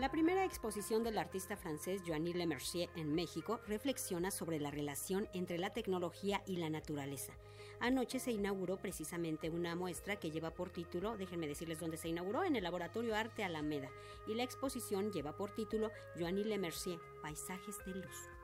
La primera exposición del artista francés Joanny Lemercier en México reflexiona sobre la relación entre la tecnología y la naturaleza. Anoche se inauguró precisamente una muestra que lleva por título, déjenme decirles dónde se inauguró, en el Laboratorio Arte Alameda, y la exposición lleva por título Joanny Lemercier, Paisajes de Luz.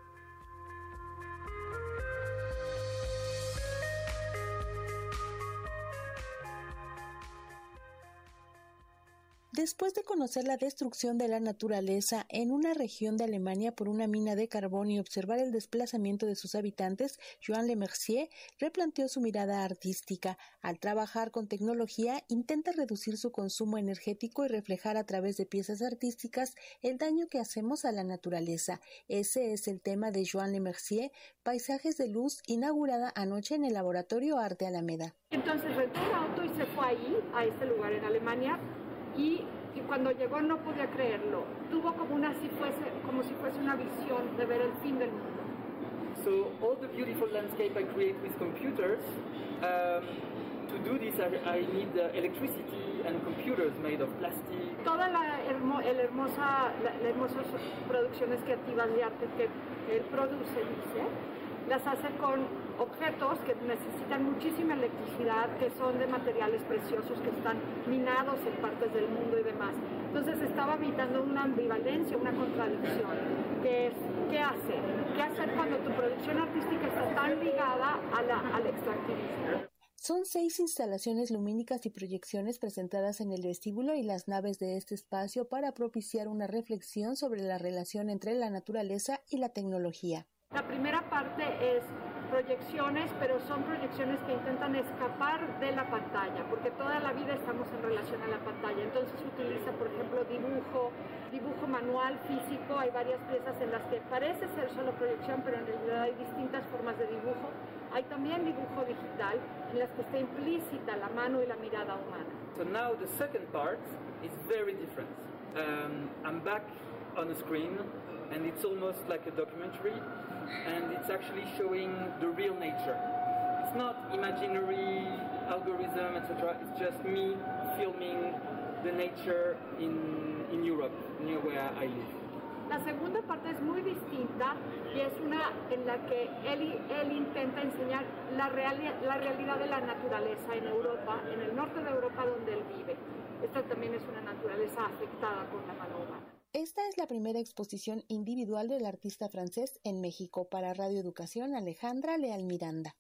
Después de conocer la destrucción de la naturaleza en una región de Alemania por una mina de carbón y observar el desplazamiento de sus habitantes, Joan Lemercier replanteó su mirada artística. Al trabajar con tecnología, intenta reducir su consumo energético y reflejar a través de piezas artísticas el daño que hacemos a la naturaleza. Ese es el tema de Joan Lemercier, Paisajes de Luz, inaugurada anoche en el Laboratorio Arte Alameda. Entonces rentó un auto y se fue ahí, a este lugar en Alemania, y, y, cuando llegó no podía creerlo. Tuvo como una si fuese, como si fuese una visión de ver el fin del mundo. So all the beautiful landscape I create with computers, um, to do this I, I need uh, electricity and computers made of plastic. Toda la, hermo, el hermosa, la, las hermosas producciones creativas de arte que él produce, dice, las hace con objetos que necesitan muchísima electricidad, que son de materiales preciosos, que están minados en partes del mundo y demás. Entonces estaba habitando una ambivalencia, una contradicción, que es, ¿qué hacer? ¿Qué hacer cuando tu producción artística está tan ligada a la, al extractivismo? Son seis instalaciones lumínicas y proyecciones presentadas en el vestíbulo y las naves de este espacio para propiciar una reflexión sobre la relación entre la naturaleza y la tecnología. La primera parte es proyecciones, pero son proyecciones que intentan escapar de la pantalla, porque toda la vida estamos en relación a la pantalla. Entonces utiliza, por ejemplo, dibujo, dibujo manual, físico. Hay varias piezas en las que parece ser solo proyección, pero en realidad hay distintas formas de dibujo. Hay también dibujo digital, en las que está implícita la mano y la mirada humana. So now the second part is very different. Um, I'm back on the screen and it's almost like a documentary and it's actually showing the real nature. It's not imaginary algorithm, etc. It's just me filming the nature in, in Europe, near where I live. La segunda parte es muy distinta y es una en la que él, él intenta enseñar la, real, la realidad de la naturaleza en Europa, en el norte de Europa donde él vive. Esta también es una naturaleza afectada por la humana. Esta es la primera exposición individual del artista francés en México. Para Radio Educación, Alejandra Leal Miranda.